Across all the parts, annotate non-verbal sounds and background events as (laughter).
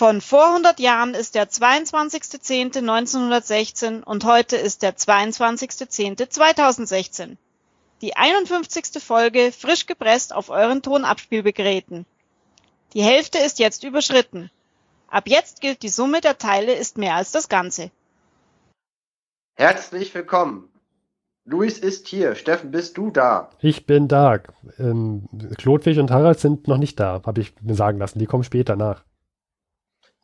Von vor 100 Jahren ist der 22.10.1916 und heute ist der 22.10.2016. Die 51. Folge frisch gepresst auf euren Tonabspielgeräten. Die Hälfte ist jetzt überschritten. Ab jetzt gilt die Summe der Teile ist mehr als das Ganze. Herzlich willkommen. Luis ist hier. Steffen, bist du da? Ich bin da. Ähm, Klodwig und Harald sind noch nicht da, habe ich mir sagen lassen. Die kommen später nach.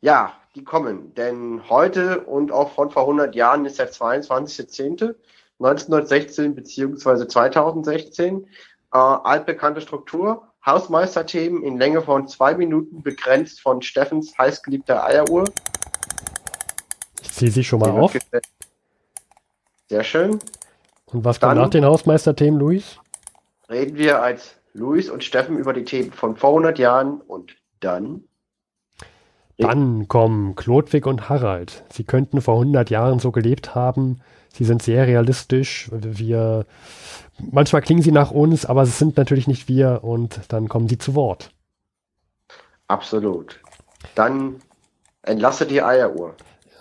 Ja, die kommen. Denn heute und auch von vor 100 Jahren ist der 22.10.1916 beziehungsweise 2016. Äh, altbekannte Struktur. Hausmeisterthemen in Länge von zwei Minuten begrenzt von Steffens heißgeliebter Eieruhr. Ich ziehe sie schon mal auf. Sehr schön. Und was kommt nach den Hausmeisterthemen, Luis? Reden wir als Luis und Steffen über die Themen von vor 100 Jahren und dann dann kommen Klodwig und Harald. Sie könnten vor 100 Jahren so gelebt haben. Sie sind sehr realistisch. Wir, manchmal klingen sie nach uns, aber es sind natürlich nicht wir und dann kommen sie zu Wort. Absolut. Dann entlasse die Eieruhr.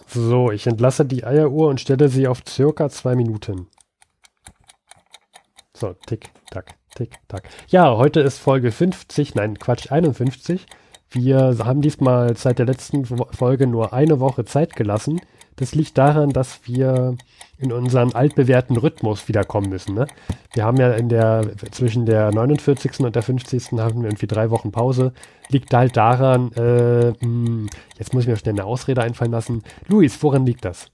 So, ich entlasse die Eieruhr und stelle sie auf circa zwei Minuten. So, tick, tack, tick, tack. Ja, heute ist Folge 50, nein, Quatsch, 51. Wir haben diesmal seit der letzten Folge nur eine Woche Zeit gelassen. Das liegt daran, dass wir in unseren altbewährten Rhythmus wiederkommen müssen. Ne? Wir haben ja in der zwischen der 49. und der 50. haben wir irgendwie drei Wochen Pause. Liegt halt daran, äh, mh, hm, jetzt muss ich mir schnell eine Ausrede einfallen lassen. Luis, woran liegt das?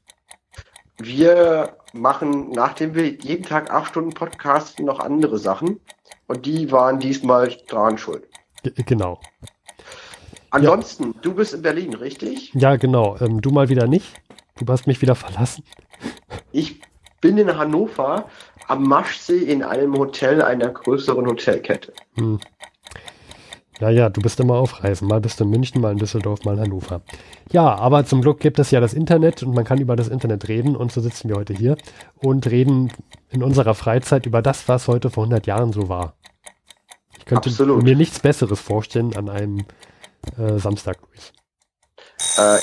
Wir machen, nachdem wir jeden Tag acht Stunden podcasten, noch andere Sachen. Und die waren diesmal dran schuld. G genau. Ansonsten, ja. du bist in Berlin, richtig? Ja, genau. Ähm, du mal wieder nicht. Du hast mich wieder verlassen. Ich bin in Hannover am Maschsee in einem Hotel einer größeren Hotelkette. Hm. Ja, ja, du bist immer auf Reisen. Mal bist du in München, mal in Düsseldorf, mal in Hannover. Ja, aber zum Glück gibt es ja das Internet und man kann über das Internet reden und so sitzen wir heute hier und reden in unserer Freizeit über das, was heute vor 100 Jahren so war. Ich könnte Absolut. mir nichts Besseres vorstellen an einem äh, Samstag, Luis. Äh,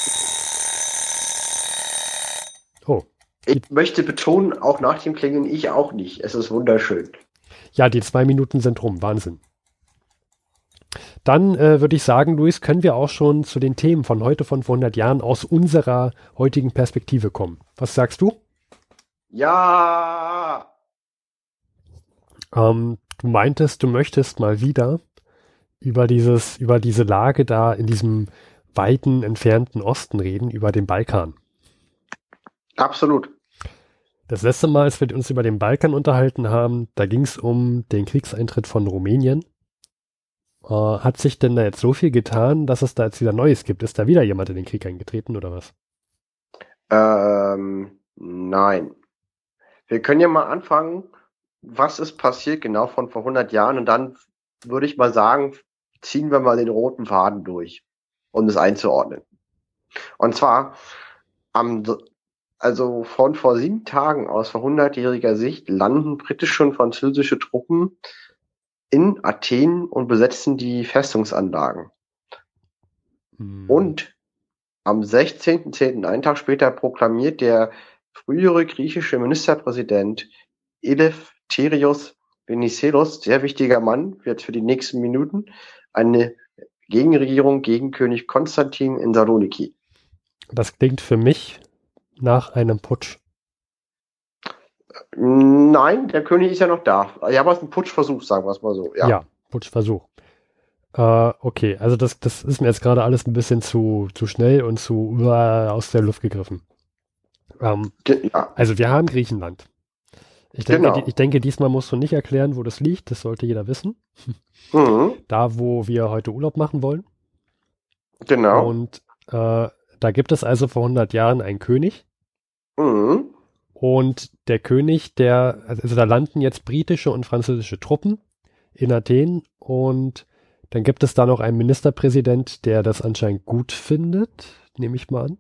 oh. Ich möchte betonen, auch nach dem Klingen, ich auch nicht. Es ist wunderschön. Ja, die zwei Minuten sind rum. Wahnsinn. Dann äh, würde ich sagen, Luis, können wir auch schon zu den Themen von heute, von vor 100 Jahren aus unserer heutigen Perspektive kommen. Was sagst du? Ja. Ähm, du meintest, du möchtest mal wieder über dieses, über diese Lage da in diesem weiten, entfernten Osten reden, über den Balkan. Absolut. Das letzte Mal, als wir uns über den Balkan unterhalten haben, da ging es um den Kriegseintritt von Rumänien. Äh, hat sich denn da jetzt so viel getan, dass es da jetzt wieder Neues gibt? Ist da wieder jemand in den Krieg eingetreten oder was? Ähm, nein. Wir können ja mal anfangen, was ist passiert genau von vor 100 Jahren und dann würde ich mal sagen, ziehen wir mal den roten Faden durch, um es einzuordnen. Und zwar am, also von vor sieben Tagen aus vor hundertjähriger Sicht landen britische und französische Truppen in Athen und besetzen die Festungsanlagen. Hm. Und am 16.10., einen Tag später, proklamiert der frühere griechische Ministerpräsident Eleftherios Venizelos, sehr wichtiger Mann, jetzt für die nächsten Minuten, eine Gegenregierung gegen König Konstantin in Saloniki. Das klingt für mich nach einem Putsch. Nein, der König ist ja noch da. Ja, aber es ist ein Putschversuch, sagen wir es mal so. Ja, ja Putschversuch. Äh, okay, also das, das ist mir jetzt gerade alles ein bisschen zu, zu schnell und zu uh, aus der Luft gegriffen. Ähm, ja. Also wir haben Griechenland. Ich denke, genau. ich denke, diesmal musst du nicht erklären, wo das liegt. Das sollte jeder wissen. Mhm. (laughs) Da, wo wir heute Urlaub machen wollen. Genau. Und äh, da gibt es also vor 100 Jahren einen König. Mhm. Und der König, der, also da landen jetzt britische und französische Truppen in Athen und dann gibt es da noch einen Ministerpräsident, der das anscheinend gut findet, nehme ich mal an.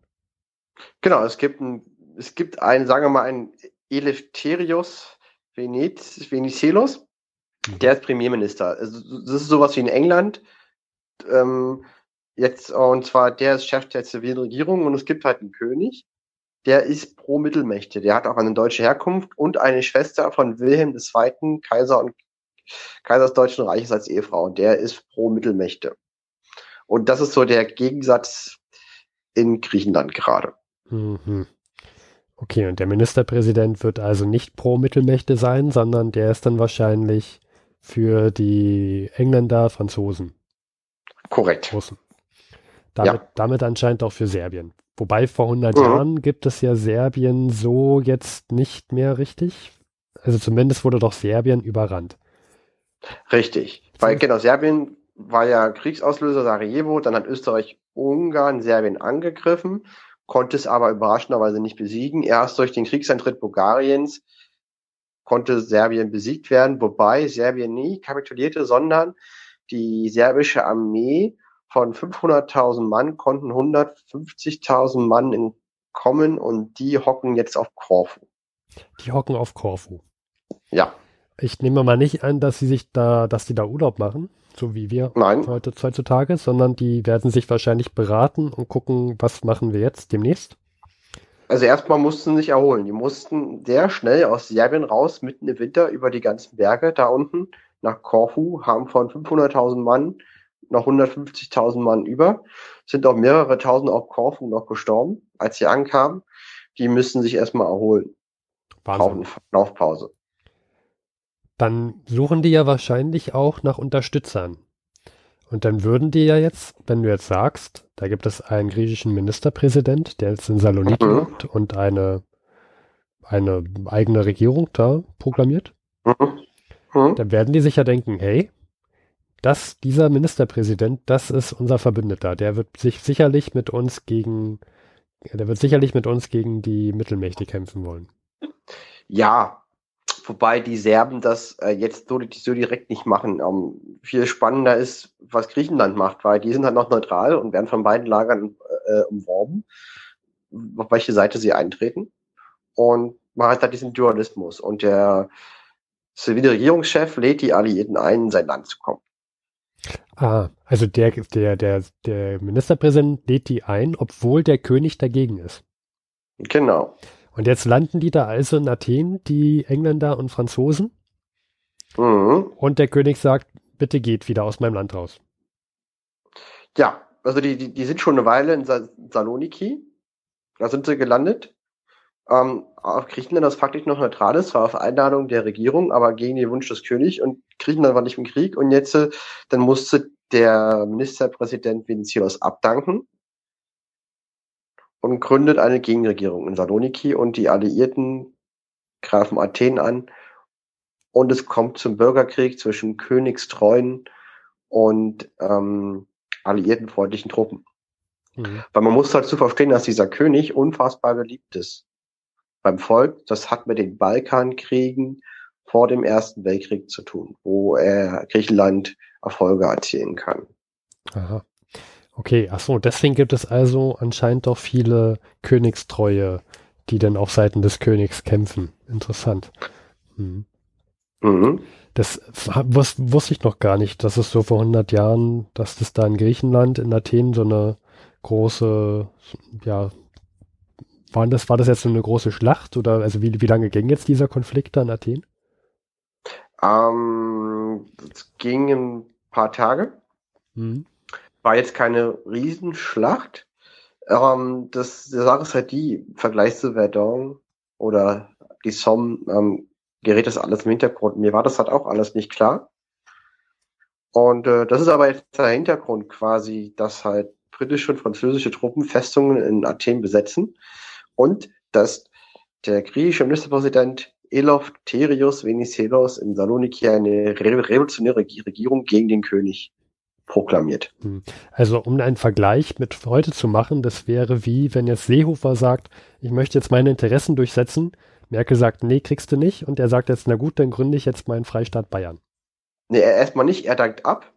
Genau, es gibt ein, es gibt einen, sagen wir mal, einen Eleftherios Venizelos, mhm. der ist Premierminister. Also, das ist sowas wie in England. Ähm, jetzt, und zwar der ist Chef der zivilen Regierung und es gibt halt einen König, der ist pro Mittelmächte. Der hat auch eine deutsche Herkunft und eine Schwester von Wilhelm II., Kaiser und Kaiser des Deutschen Reiches als Ehefrau. Und der ist pro Mittelmächte. Und das ist so der Gegensatz in Griechenland gerade. Mhm. Okay, und der Ministerpräsident wird also nicht pro Mittelmächte sein, sondern der ist dann wahrscheinlich für die Engländer, Franzosen. Korrekt. Russen. Damit, ja. damit anscheinend auch für Serbien. Wobei vor 100 mhm. Jahren gibt es ja Serbien so jetzt nicht mehr richtig. Also zumindest wurde doch Serbien überrannt. Richtig. Weil genau, Serbien war ja Kriegsauslöser Sarajevo, dann hat Österreich Ungarn Serbien angegriffen, konnte es aber überraschenderweise nicht besiegen. Erst durch den Kriegseintritt Bulgariens konnte Serbien besiegt werden, wobei Serbien nie kapitulierte, sondern die serbische Armee von 500.000 Mann konnten 150.000 Mann entkommen und die hocken jetzt auf Korfu. Die hocken auf Korfu. Ja. Ich nehme mal nicht an, dass sie sich da, dass die da Urlaub machen, so wie wir Nein. heute heutzutage, sondern die werden sich wahrscheinlich beraten und gucken, was machen wir jetzt demnächst. Also erstmal mussten sie sich erholen. Die mussten sehr schnell aus Serbien raus, mitten im Winter, über die ganzen Berge da unten nach Korfu, haben von 500.000 Mann noch 150.000 Mann über, sind auch mehrere tausend auf Korfu noch gestorben, als sie ankamen. Die müssen sich erstmal erholen. Wahnsinn. Brauchen Laufpause. Dann suchen die ja wahrscheinlich auch nach Unterstützern. Und dann würden die ja jetzt, wenn du jetzt sagst, da gibt es einen griechischen Ministerpräsident, der jetzt in Saloniki mhm. lebt und eine, eine eigene Regierung da proklamiert, mhm. Mhm. dann werden die sich ja denken, hey, das, dieser Ministerpräsident, das ist unser Verbündeter. Der wird sich sicherlich mit uns gegen, der wird sicherlich mit uns gegen die Mittelmächte kämpfen wollen. Ja, wobei die Serben das äh, jetzt so, so, direkt nicht machen. Ähm, viel spannender ist, was Griechenland macht, weil die sind halt noch neutral und werden von beiden Lagern äh, umworben, auf welche Seite sie eintreten. Und man hat da diesen Dualismus. Und der zivile Regierungschef lädt die Alliierten ein, in sein Land zu kommen. Ah, also der, der, der, der Ministerpräsident lädt die ein, obwohl der König dagegen ist. Genau. Und jetzt landen die da also in Athen, die Engländer und Franzosen. Mhm. Und der König sagt, bitte geht wieder aus meinem Land raus. Ja, also die, die, die sind schon eine Weile in Saloniki. Da sind sie gelandet. Ähm, auf Griechenland, das faktisch noch neutral ist, war auf Einladung der Regierung, aber gegen den Wunsch des Königs und Griechenland war nicht im Krieg und jetzt, äh, dann musste der Ministerpräsident Venizelos abdanken und gründet eine Gegenregierung in Saloniki und die Alliierten greifen Athen an und es kommt zum Bürgerkrieg zwischen königstreuen und ähm, alliiertenfreundlichen Truppen. Mhm. Weil man muss halt zu verstehen, dass dieser König unfassbar beliebt ist beim Volk. Das hat mit den Balkankriegen vor dem Ersten Weltkrieg zu tun, wo er Griechenland Erfolge erzielen kann. Aha. Okay, ach so, deswegen gibt es also anscheinend doch viele Königstreue, die dann auf Seiten des Königs kämpfen. Interessant. Hm. Mhm. Das wus wusste ich noch gar nicht, dass es so vor 100 Jahren, dass das da in Griechenland, in Athen so eine große, ja, war das, war das jetzt so eine große Schlacht oder also wie, wie lange ging jetzt dieser Konflikt da in Athen? Ähm, es ging ein paar Tage. Mhm. War jetzt keine Riesenschlacht. Ähm, das, die Sache ist halt die, im Vergleich zu Verdun oder die Somme, ähm, gerät das alles im Hintergrund. Mir war das halt auch alles nicht klar. Und äh, das ist aber jetzt der Hintergrund quasi, dass halt britische und französische Truppen Festungen in Athen besetzen und dass der griechische Ministerpräsident Eleftherios Venizelos in Saloniki eine revolutionäre Regierung gegen den König proklamiert. Hm. Also um einen Vergleich mit heute zu machen, das wäre wie, wenn jetzt Seehofer sagt, ich möchte jetzt meine Interessen durchsetzen. Merkel sagt, nee, kriegst du nicht. Und er sagt jetzt, na gut, dann gründe ich jetzt meinen Freistaat Bayern. Nee, er erstmal nicht, er dankt ab,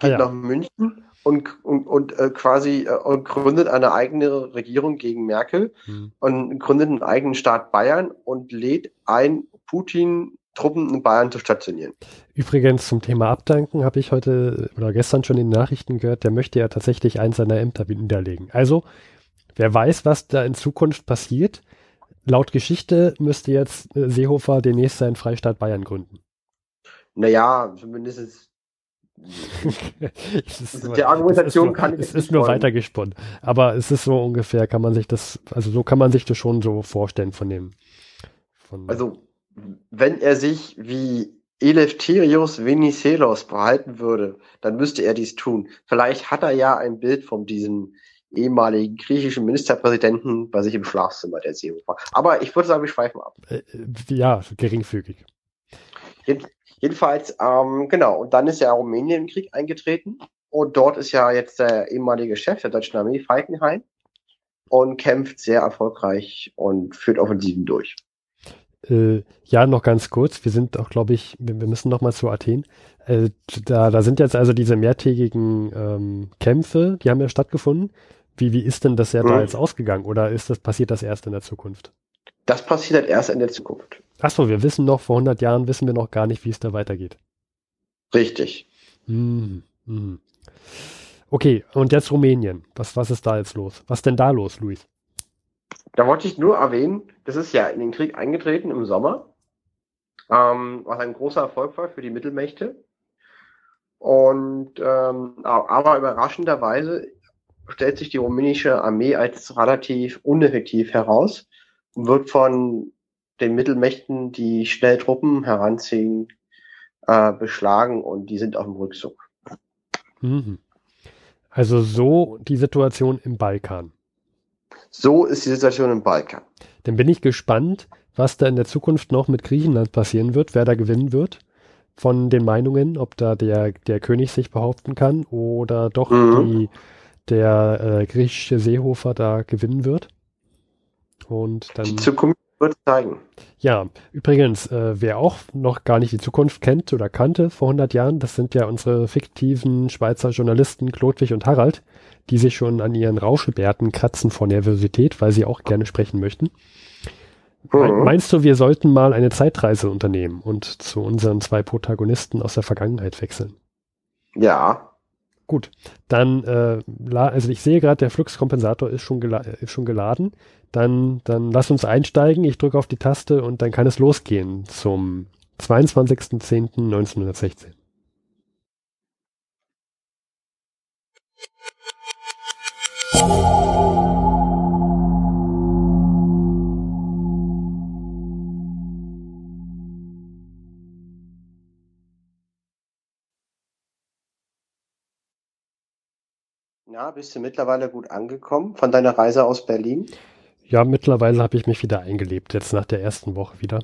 geht ah, ja. nach München und, und, und äh, quasi äh, und gründet eine eigene Regierung gegen Merkel mhm. und gründet einen eigenen Staat Bayern und lädt ein Putin Truppen in Bayern zu stationieren. Übrigens zum Thema Abdanken habe ich heute oder gestern schon in den Nachrichten gehört, der möchte ja tatsächlich eins seiner Ämter niederlegen. Also, wer weiß, was da in Zukunft passiert. Laut Geschichte müsste jetzt äh, Seehofer demnächst seinen Freistaat Bayern gründen. Naja, zumindest (laughs) es ist Der Argumentation es ist nur, kann ich es ist nur weitergesponnen. Aber es ist so ungefähr, kann man sich das, also so kann man sich das schon so vorstellen von dem. Von, Also, wenn er sich wie Eleftherios Venizelos verhalten würde, dann müsste er dies tun. Vielleicht hat er ja ein Bild von diesem ehemaligen griechischen Ministerpräsidenten bei sich im Schlafzimmer der Seehofer. Aber ich würde sagen, wir schweifen ab. äh, äh, ja, geringfügig. Jedenfalls, ähm, genau, und dann ist ja Rumänien im Krieg eingetreten und dort ist ja jetzt der ehemalige Chef der deutschen Armee, Falkenhayn, und kämpft sehr erfolgreich und führt Offensiven durch. Äh, ja, noch ganz kurz. Wir sind auch, glaube ich, wir, wir müssen noch mal zu Athen. Äh, da, da sind jetzt also diese mehrtägigen ähm, Kämpfe, die haben ja stattgefunden. Wie, wie ist denn das ja da Mhm. jetzt ausgegangen? Oder ist das, passiert das erst in der Zukunft? Das passiert halt erst in der Zukunft. Achso, wir wissen noch, vor 100 Jahren wissen wir noch gar nicht, wie es da weitergeht. Richtig. Hm, hm. Okay, und jetzt Rumänien. Was, was ist da jetzt los? Was denn da los, Luis? Da wollte ich nur erwähnen, das ist ja in den Krieg eingetreten im Sommer, ähm, was ein großer Erfolg war für die Mittelmächte. Und ähm, aber überraschenderweise stellt sich die rumänische Armee als relativ uneffektiv heraus und wird von den Mittelmächten, die schnell Truppen heranziehen, äh, beschlagen und die sind auf dem Rückzug. Mhm. Also so die Situation im Balkan. So ist die Situation im Balkan. Dann bin ich gespannt, was da in der Zukunft noch mit Griechenland passieren wird, wer da gewinnen wird von den Meinungen, ob da der, der König sich behaupten kann oder doch Mhm. die, der äh, griechische Seehofer da gewinnen wird. Und dann, Die Zukunft wird zeigen. ja, übrigens, äh, wer auch noch gar nicht die Zukunft kennt oder kannte vor 100 Jahren, das sind ja unsere fiktiven Schweizer Journalisten Klodwig und Harald, die sich schon an ihren Rauschebärten kratzen vor Nervosität, weil sie auch gerne sprechen möchten. Mhm. Meinst du, wir sollten mal eine Zeitreise unternehmen und zu unseren zwei Protagonisten aus der Vergangenheit wechseln? Ja, Gut, dann, äh, also ich sehe gerade, der Fluxkompensator ist schon, gela ist schon geladen. Dann, dann lass uns einsteigen. Ich drücke auf die Taste und dann kann es losgehen zum 22.10.1916. Na, bist du mittlerweile gut angekommen von deiner Reise aus Berlin? Ja, mittlerweile habe ich mich wieder eingelebt, jetzt nach der ersten Woche wieder.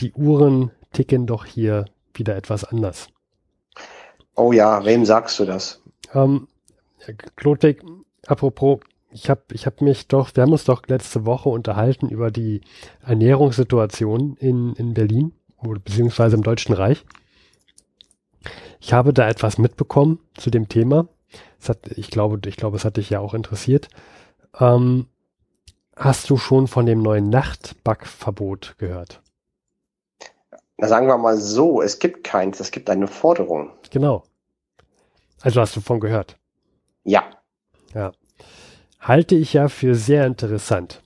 Die Uhren ticken doch hier wieder etwas anders. Oh ja, wem sagst du das? Ähm, Klodwig, apropos, ich habe ich hab mich doch, wir haben uns doch letzte Woche unterhalten über die Ernährungssituation in, in Berlin oder beziehungsweise im Deutschen Reich. Ich habe da etwas mitbekommen zu dem Thema. Hat, ich glaube, ich glaube, es hat dich ja auch interessiert. Ähm, hast du schon von dem neuen Nachtbackverbot gehört? Na, sagen wir mal so, es gibt keins, es gibt eine Forderung. Genau. Also hast du von gehört. Ja, halte ich ja für sehr interessant,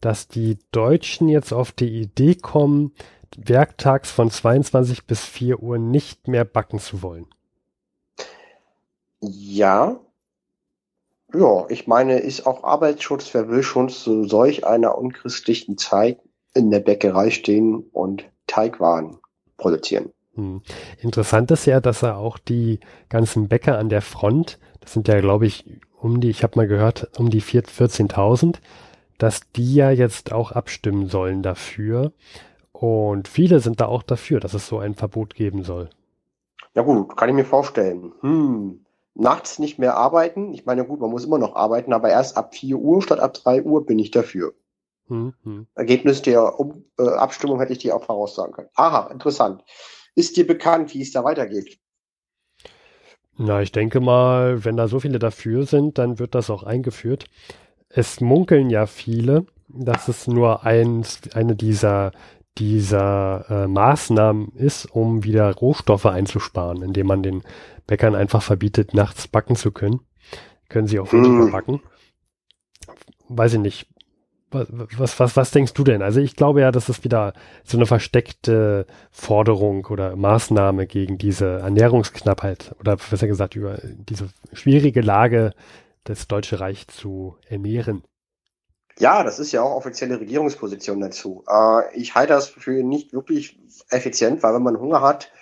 dass die Deutschen jetzt auf die Idee kommen, werktags von 22 bis 4 Uhr nicht mehr backen zu wollen. ja. Ja, ich meine, ist auch Arbeitsschutz, wer will schon zu solch einer unchristlichen Zeit in der Bäckerei stehen und Teigwaren produzieren. Hm. Interessant ist ja, dass er auch die ganzen Bäcker an der Front, das sind ja, glaube ich, um die, ich habe mal gehört, um die 4 14.000, dass die ja jetzt auch abstimmen sollen dafür. Und viele sind da auch dafür, dass es so ein Verbot geben soll. Ja gut, kann ich mir vorstellen. Hm. Nachts nicht mehr arbeiten. Ich meine, gut, man muss immer noch arbeiten, aber erst ab 4 Uhr statt ab 3 Uhr bin ich dafür. Hm, hm. Ergebnis der um äh, Abstimmung hätte ich dir auch voraussagen können. Aha, interessant. Ist dir bekannt, wie es da weitergeht? Na, ich denke mal, wenn da so viele dafür sind, dann wird das auch eingeführt. Es munkeln ja viele, dass es nur eins, eine dieser, dieser äh, Maßnahmen ist, um wieder Rohstoffe einzusparen, indem man den Bäckern einfach verbietet, nachts backen zu können. Können sie auch weniger mm. backen. Weiß ich nicht. Was, was, was denkst du denn? Also ich glaube ja, das ist wieder so eine versteckte Forderung oder Maßnahme gegen diese Ernährungsknappheit oder besser gesagt über diese schwierige Lage das Deutsche Reich zu ernähren. Ja, das ist ja auch offizielle Regierungsposition dazu. Äh, ich halte das für nicht wirklich effizient, weil wenn man Hunger hat,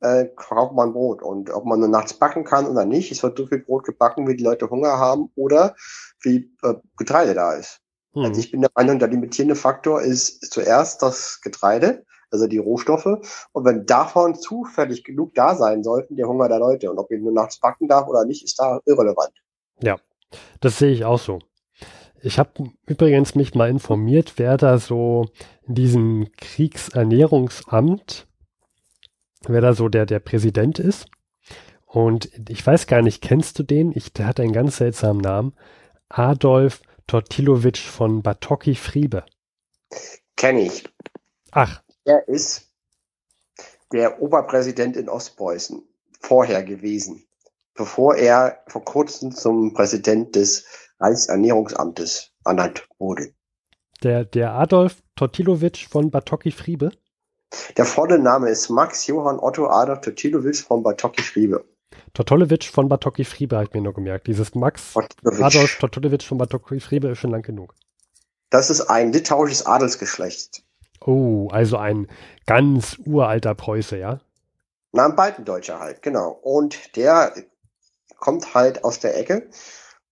äh, kauft man Brot. Und ob man nur nachts backen kann oder nicht, es wird so viel Brot gebacken, wie die Leute Hunger haben oder wie äh, Getreide da ist. Mhm. Also ich bin der Meinung, der limitierende Faktor ist zuerst das Getreide, also die Rohstoffe. Und wenn davon zufällig genug da sein sollten, der Hunger der Leute. Und ob ich nur nachts backen darf oder nicht, ist da irrelevant. Ja, das sehe ich auch so. Ich habe übrigens mich mal informiert, wer da so in diesem Kriegsernährungsamt, wer da so der, der Präsident ist. Und ich weiß gar nicht, kennst du den? Ich, der hat einen ganz seltsamen Namen. Adolf Tortilowitsch von Batocki Friebe. Kenne ich. Ach. Er ist der Oberpräsident in Ostpreußen vorher gewesen, bevor er vor kurzem zum Präsident des Reichsernährungsamtes ernannt wurde. Der, der Adolf Tortilowitsch von Batocki Friebe? Der volle Name ist Max Johann Otto Adolf Tortilowitsch von Batocki Friebe. Tortolewitsch von Batocki Friebe habe ich mir nur gemerkt. Dieses Max Adolf Tortolewitsch von Batocki Friebe ist schon lang genug. Das ist ein litauisches Adelsgeschlecht. Oh, also ein ganz uralter Preuße, ja? Na, ein Baltendeutscher halt, genau. Und der kommt halt aus der Ecke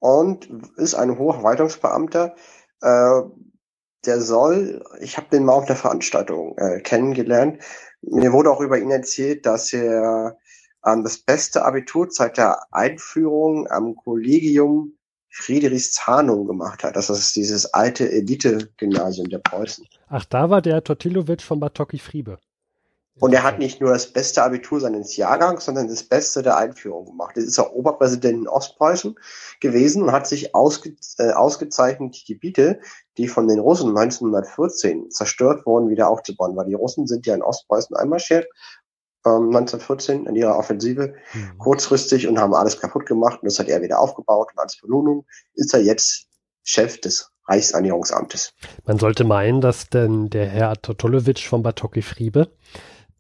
und ist ein hoher. Äh, der soll, ich habe den mal auf der Veranstaltung äh, kennengelernt. Mir wurde auch über ihn erzählt, dass er ähm, das beste Abitur seit der Einführung am Kollegium Friedrichshahnung gemacht hat. Das ist dieses alte Elite-Gymnasium der Preußen. Ach, da war der Tortilowitsch von Batocki Friebe. Und er hat nicht nur das beste Abitur seines Jahrgangs, sondern das Beste der Einführung gemacht. Jetzt ist er Oberpräsident in Ostpreußen gewesen und hat sich ausge, äh, ausgezeichnet, die Gebiete, die von den Russen 1914 zerstört wurden, wieder aufzubauen. Weil die Russen sind ja in Ostpreußen einmarschiert 1914 ähm, in ihrer Offensive mhm. kurzfristig und haben alles kaputt gemacht und das hat er wieder aufgebaut und als Belohnung ist er jetzt Chef des Reichsernährungsamtes. Man sollte meinen, dass denn der Herr Totolowitsch von Batocki Friebe,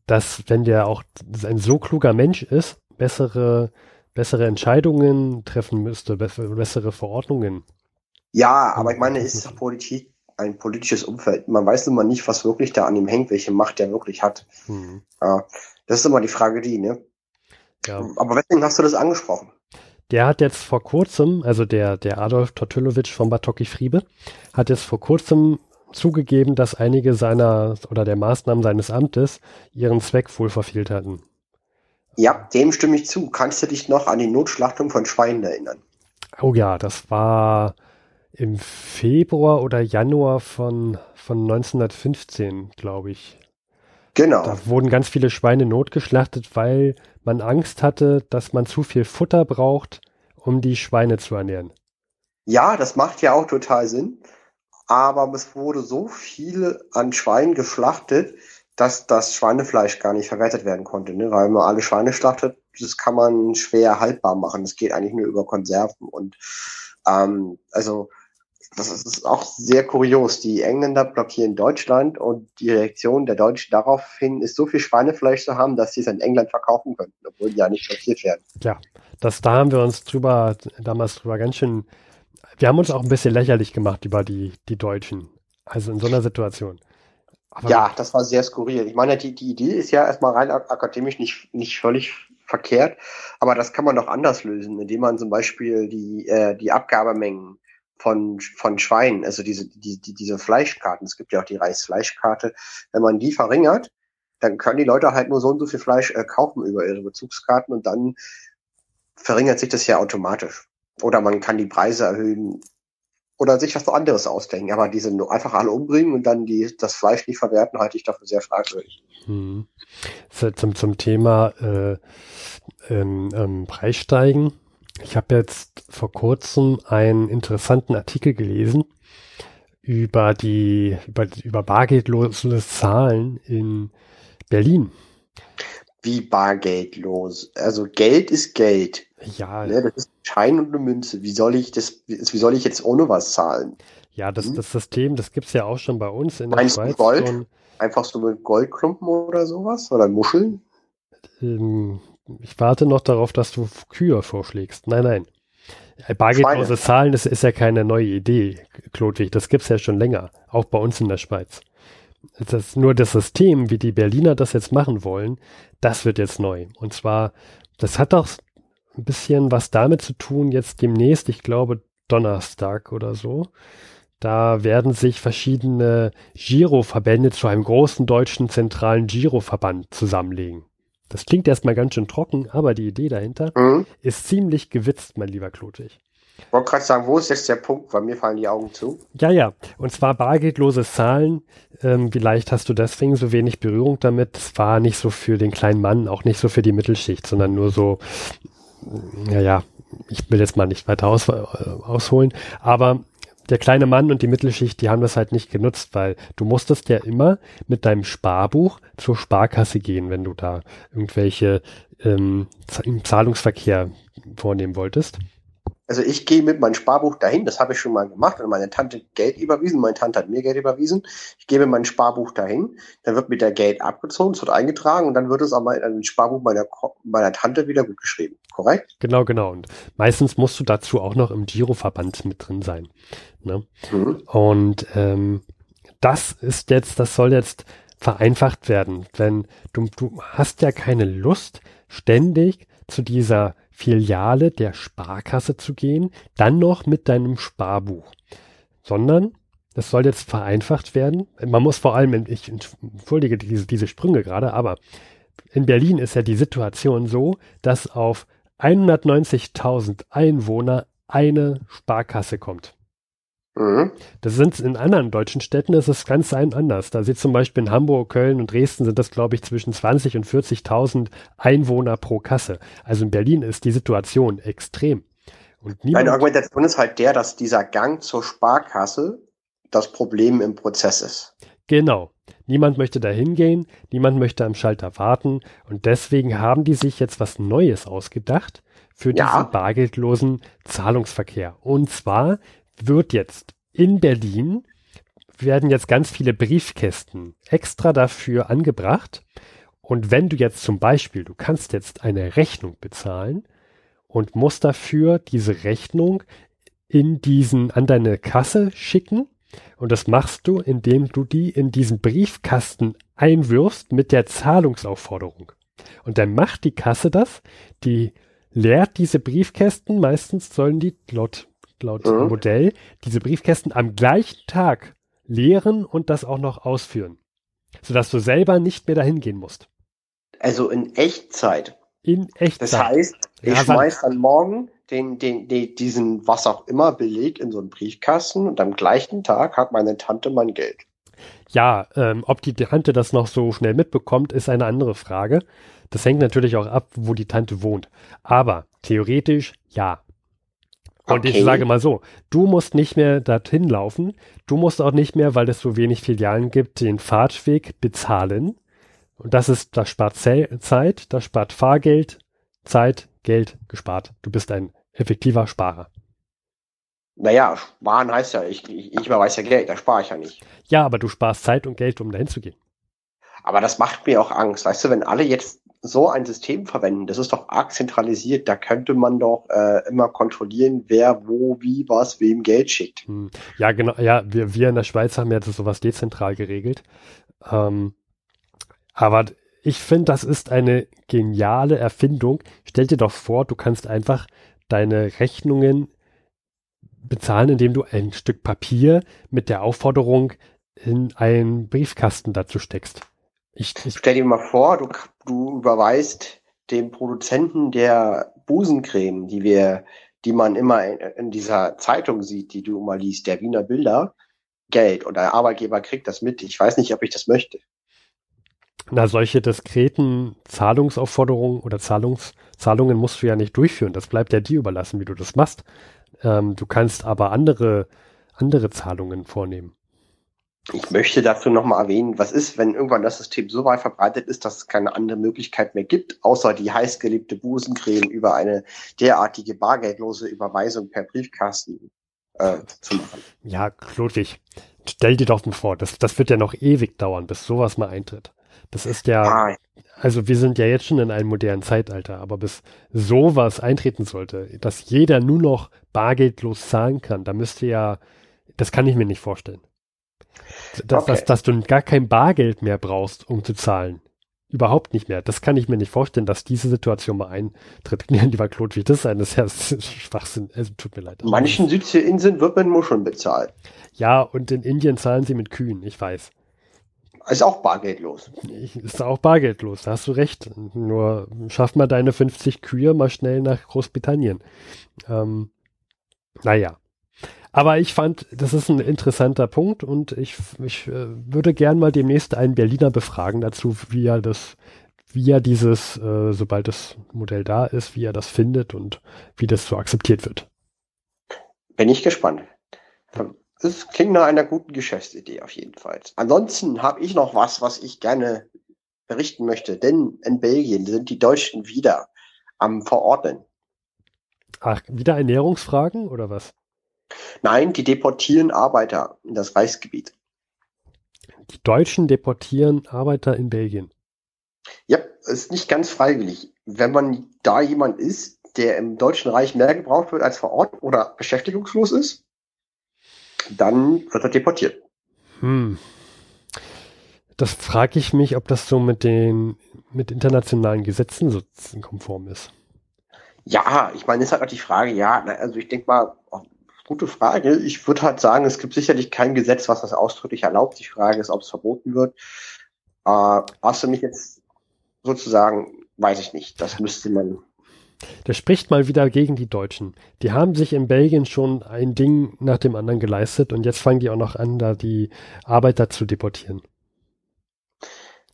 dass wenn der auch ein so kluger Mensch ist, bessere, bessere Entscheidungen treffen müsste, bessere Verordnungen. Ja, aber ich meine, es ist Politik ein politisches Umfeld. Man weiß immer nicht, was wirklich da an ihm hängt, welche Macht der wirklich hat. Mhm. Das ist immer die Frage, die, ne? Ja. Aber weswegen hast du das angesprochen? Der hat jetzt vor kurzem, also der, der Adolf Tortylowitsch von Batocki Friebe, hat jetzt vor kurzem zugegeben, dass einige seiner oder der Maßnahmen seines Amtes ihren Zweck wohl verfehlt hatten. Ja, dem stimme ich zu. Kannst du dich noch an die Notschlachtung von Schweinen erinnern? Oh ja, das war im Februar oder Januar von, von 1915, glaube ich. Genau. Da wurden ganz viele Schweine notgeschlachtet, weil man Angst hatte, dass man zu viel Futter braucht, um die Schweine zu ernähren. Ja, das macht ja auch total Sinn. Aber es wurde so viel an Schweinen geschlachtet, dass das Schweinefleisch gar nicht verwertet werden konnte. Ne? Weil man alle Schweine schlachtet, das kann man schwer haltbar machen. Das geht eigentlich nur über Konserven. Und ähm, also das ist auch sehr kurios. Die Engländer blockieren Deutschland und die Reaktion der Deutschen daraufhin ist so viel Schweinefleisch zu haben, dass sie es in England verkaufen könnten, obwohl die ja nicht blockiert werden. Ja, das, da haben wir uns drüber, damals drüber ganz schön, wir haben uns auch ein bisschen lächerlich gemacht über die, die Deutschen. Also in so einer Situation. Aber ja, das war sehr skurril. Ich meine, die, die Idee ist ja erstmal rein akademisch nicht, nicht völlig verkehrt, aber das kann man doch anders lösen, indem man zum Beispiel die, äh, die Abgabemengen von, von Schweinen, also diese, die, die, diese Fleischkarten, es gibt ja auch die Reisfleischkarte, wenn man die verringert, dann können die Leute halt nur so und so viel Fleisch äh, kaufen über ihre Bezugskarten und dann verringert sich das ja automatisch. Oder man kann die Preise erhöhen oder sich was anderes ausdenken. Aber diese nur einfach alle umbringen und dann die, das Fleisch nicht verwerten, halte ich dafür sehr fragwürdig. Hm. Zum, zum Thema äh, ähm, ähm, Preissteigen ich habe jetzt vor kurzem einen interessanten Artikel gelesen über die, über, über bargeldlose Zahlen in Berlin. Wie bargeldlos? Also Geld ist Geld. Ja, Ne? Das ist ein Schein und eine Münze. Wie soll ich das, wie soll ich jetzt ohne was zahlen? ja, das, Mhm. das System, das gibt's ja auch schon bei uns in Meinst du der Schweiz. Gold? So ein, Einfach so mit Goldklumpen oder sowas? Oder Muscheln? ähm, ich warte noch darauf, dass du Kühe vorschlägst. Nein, nein. Äh, Bargeldlose. Zahlen, das ist ja keine neue Idee, Klodwig. Das gibt's ja schon länger, auch bei uns in der Schweiz. Das ist nur das System, wie die Berliner das jetzt machen wollen, das wird jetzt neu. Und zwar, das hat doch ein bisschen was damit zu tun, jetzt demnächst, ich glaube Donnerstag oder so. Da werden sich verschiedene Giroverbände zu einem großen deutschen zentralen Giroverband zusammenlegen. Das klingt erstmal ganz schön trocken, aber die Idee dahinter Hm? ist ziemlich gewitzt, mein lieber Klodwig. Ich wollte gerade sagen, wo ist jetzt der Punkt? Weil mir fallen die Augen zu. Ja, ja. Und zwar bargeldlose Zahlen. Ähm, vielleicht hast du deswegen so wenig Berührung damit. Es war nicht so für den kleinen Mann, auch nicht so für die Mittelschicht, sondern nur so, naja, ich will jetzt mal nicht weiter aus, äh, ausholen, aber der kleine Mann und die Mittelschicht, die haben das halt nicht genutzt, weil du musstest ja immer mit deinem Sparbuch zur Sparkasse gehen, wenn du da irgendwelche ähm, Zahlungsverkehr vornehmen wolltest. Also ich gehe mit meinem Sparbuch dahin, das habe ich schon mal gemacht, und meine Tante Geld überwiesen, meine Tante hat mir Geld überwiesen. Ich gebe mein Sparbuch dahin, dann wird mit der Geld abgezogen, es wird eingetragen und dann wird es aber in das Sparbuch meiner, meiner Tante wieder gut geschrieben. Korrekt? Genau, genau. Und meistens musst du dazu auch noch im Giroverband mit drin sein. Ne? Mhm. Und ähm, das ist jetzt, das soll jetzt vereinfacht werden. Wenn du, du hast ja keine Lust, ständig zu dieser Filiale der Sparkasse zu gehen, dann noch mit deinem Sparbuch, sondern das soll jetzt vereinfacht werden. Man muss vor allem, ich entschuldige diese, diese Sprünge gerade, aber in Berlin ist ja die Situation so, dass auf 190.000 Einwohner eine Sparkasse kommt. Mhm. Das sind in anderen deutschen Städten ist es ganz anders. Da sieht zum Beispiel in Hamburg, Köln und Dresden sind das, glaube ich, zwischen 20 und 40.000 Einwohner pro Kasse. Also in Berlin ist die Situation extrem. Und niemand, Meine Argumentation ist halt der, dass dieser Gang zur Sparkasse das Problem im Prozess ist. Genau. Niemand möchte da hingehen, niemand möchte am Schalter warten und deswegen haben die sich jetzt was Neues ausgedacht für Ja. diesen bargeldlosen Zahlungsverkehr. Und zwar wird jetzt in Berlin werden jetzt ganz viele Briefkästen extra dafür angebracht. Und wenn du jetzt zum Beispiel, du kannst jetzt eine Rechnung bezahlen und musst dafür diese Rechnung in diesen, an deine Kasse schicken. Und das machst du, indem du die in diesen Briefkasten einwirfst mit der Zahlungsaufforderung. Und dann macht die Kasse das, die leert diese Briefkästen, meistens sollen die laut, laut Mhm. Modell diese Briefkästen am gleichen Tag leeren und das auch noch ausführen. Sodass du selber nicht mehr dahin gehen musst. Also in Echtzeit. In Echtzeit. Das heißt, ich Rasant. schmeiß dann morgen den, den, den, diesen, was auch immer, Beleg in so einen Briefkasten und am gleichen Tag hat meine Tante mein Geld. Ja, ähm, ob die Tante das noch so schnell mitbekommt, ist eine andere Frage. Das hängt natürlich auch ab, wo die Tante wohnt. Aber theoretisch ja. Und ich Okay. sage mal so, du musst nicht mehr dorthin laufen. Du musst auch nicht mehr, weil es so wenig Filialen gibt, den Fahrtweg bezahlen. Und das ist, das spart Ze- Zeit, das spart Fahrgeld, Zeit, Geld gespart. Du bist ein effektiver Sparer. Naja, sparen heißt ja, ich, ich, ich überweise ja Geld, da spare ich ja nicht. Ja, aber du sparst Zeit und Geld, um dahin zu gehen. Aber das macht mir auch Angst. Weißt du, wenn alle jetzt so ein System verwenden, das ist doch arg zentralisiert, da könnte man doch äh, immer kontrollieren, wer wo, wie, was, wem Geld schickt. Hm, Ja, genau. Ja, wir, wir in der Schweiz haben jetzt sowas dezentral geregelt. Ähm, aber ich finde, das ist eine geniale Erfindung. Stell dir doch vor, du kannst einfach deine Rechnungen bezahlen, indem du ein Stück Papier mit der Aufforderung in einen Briefkasten dazu steckst. Ich, ich, Stell dir mal vor, du, du überweist dem Produzenten der Busencreme, die wir, die man immer in, in dieser Zeitung sieht, die du immer liest, der Wiener Bilder, Geld und der Arbeitgeber kriegt das mit. Ich weiß nicht, ob ich das möchte. na, solche diskreten Zahlungsaufforderungen oder Zahlungs, Zahlungen musst du ja nicht durchführen. Das bleibt ja dir überlassen, wie du das machst. Ähm, du kannst aber andere, andere Zahlungen vornehmen. Ich möchte dazu nochmal erwähnen, was ist, wenn irgendwann das System so weit verbreitet ist, dass es keine andere Möglichkeit mehr gibt, außer die heißgeliebte Busencreme über eine derartige bargeldlose Überweisung per Briefkasten äh, zu machen. Ja, Ludwig, stell dir doch mal vor, das, das wird ja noch ewig dauern, bis sowas mal eintritt. Das ist ja, ah. also wir sind ja jetzt schon in einem modernen Zeitalter, aber bis sowas eintreten sollte, dass jeder nur noch bargeldlos zahlen kann, da müsste ja, das kann ich mir nicht vorstellen. Dass, okay. dass, dass du gar kein Bargeld mehr brauchst, um zu zahlen. Überhaupt nicht mehr. Das kann ich mir nicht vorstellen, dass diese Situation mal eintritt. (laughs) Lieber Claude, wie das sein, das ist ja Schwachsinn. Also, tut mir leid. Manchen Südseeinseln wird man Muscheln bezahlt. Ja, und in Indien zahlen sie mit Kühen, ich weiß. Ist auch bargeldlos. Ist auch bargeldlos, da hast du recht. Nur schaff mal deine 50 Kühe mal schnell nach Großbritannien. Ähm, naja. Aber ich fand, das ist ein interessanter Punkt und ich, ich äh, würde gern mal demnächst einen Berliner befragen dazu, wie er das, wie er dieses, äh, sobald das Modell da ist, wie er das findet und wie das so akzeptiert wird. Bin ich gespannt. Das klingt nach einer guten Geschäftsidee auf jeden Fall. Ansonsten habe ich noch was, was ich gerne berichten möchte, denn in Belgien sind die Deutschen wieder am Verordnen. Ach, wieder Ernährungsfragen oder was? Nein, die deportieren Arbeiter in das Reichsgebiet. Die Deutschen deportieren Arbeiter in Belgien. Ja, ist nicht ganz freiwillig. Wenn man da jemand ist, der im Deutschen Reich mehr gebraucht wird als vor Ort oder beschäftigungslos ist, dann wird er deportiert. Hm. Das frage ich mich, ob das so mit den mit internationalen Gesetzen so konform ist. Ja, ich meine, ist halt auch die Frage, ja, also ich denke mal, Gute Frage. Ich würde halt sagen, es gibt sicherlich kein Gesetz, was das ausdrücklich erlaubt. Die Frage ist, ob es verboten wird. Äh, hast du mich jetzt sozusagen, weiß ich nicht. Das müsste man. Das spricht mal wieder gegen die Deutschen. Die haben sich in Belgien schon ein Ding nach dem anderen geleistet und jetzt fangen die auch noch an, da die Arbeiter zu deportieren.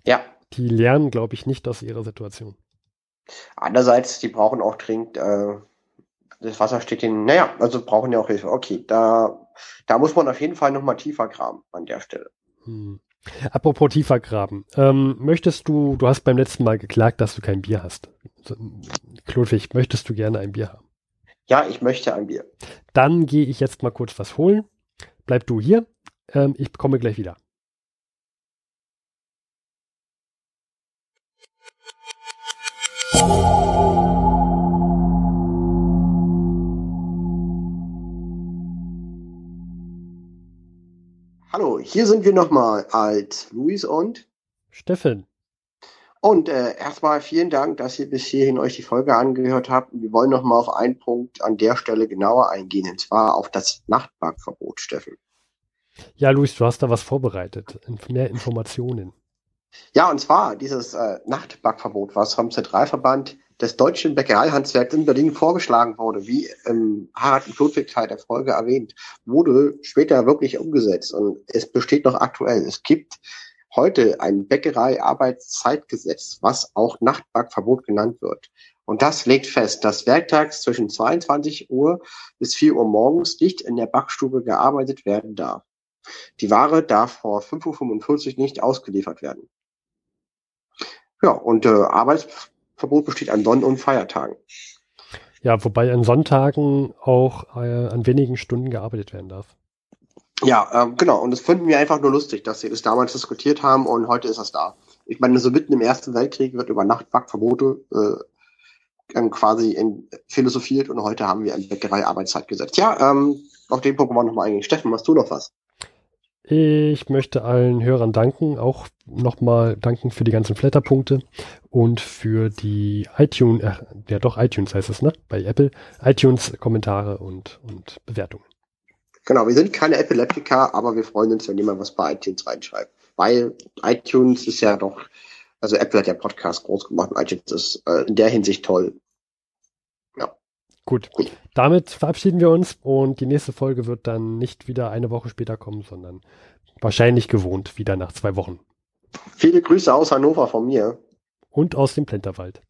Ja. Die lernen, glaube ich, nicht aus ihrer Situation. Andererseits, die brauchen auch dringend äh, das Wasser steht ihnen, naja, also brauchen ja auch Hilfe. Okay, da, da muss man auf jeden Fall nochmal tiefer graben an der Stelle. Hm. Apropos tiefer graben. Ähm, möchtest du, du hast beim letzten Mal geklagt, dass du kein Bier hast. Klodwig, möchtest du gerne ein Bier haben? Ja, ich möchte ein Bier. Dann gehe ich jetzt mal kurz was holen. Bleib du hier. Ähm, ich komme gleich wieder. Hier sind wir nochmal als Luis und Steffen. Und äh, erstmal vielen Dank, dass ihr bis hierhin euch die Folge angehört habt. Wir wollen nochmal auf einen Punkt an der Stelle genauer eingehen, und zwar auf das Nachtparkverbot, Steffen. Ja, Luis, du hast da was vorbereitet. Mehr Informationen. Ja, und zwar dieses äh, Nachtbackverbot, was vom Zentralverband des deutschen Bäckereihandwerks in Berlin vorgeschlagen wurde, wie im Harald und Ludwig Teil der Folge erwähnt, wurde später wirklich umgesetzt und es besteht noch aktuell. Es gibt heute ein Bäckerei-Arbeitszeitgesetz, was auch Nachtbackverbot genannt wird. Und das legt fest, dass werktags zwischen 22 Uhr bis 4 Uhr morgens nicht in der Backstube gearbeitet werden darf. Die Ware darf vor 5.45 Uhr nicht ausgeliefert werden. Ja, und äh, Arbeitsverbot besteht an Sonn- und Feiertagen. Ja, wobei an Sonntagen auch äh, an wenigen Stunden gearbeitet werden darf. Ja, äh, genau. Und das finden wir einfach nur lustig, dass sie das damals diskutiert haben und heute ist das da. Ich meine, so mitten im Ersten Weltkrieg wird über Nachtbackverbote äh, quasi in, philosophiert und heute haben wir ein Bäckerei-Arbeitszeitgesetz. Ja, ähm, auf den Punkt wollen wir nochmal eingehen. Steffen, hast du noch was? Ich möchte allen Hörern danken, auch nochmal danken für die ganzen Flatterpunkte und für die iTunes, äh, ja doch iTunes heißt es, ne? Bei Apple, iTunes Kommentare und, und Bewertungen. Genau, wir sind keine Epileptiker, aber wir freuen uns, wenn jemand was bei iTunes reinschreibt. Weil iTunes ist ja doch, also Apple hat ja Podcast groß gemacht und iTunes ist äh, in der Hinsicht toll. Gut. Damit verabschieden wir uns und die nächste Folge wird dann nicht wieder eine Woche später kommen, sondern wahrscheinlich gewohnt wieder nach zwei Wochen. Viele Grüße aus Hannover von mir. Und aus dem Plenterwald.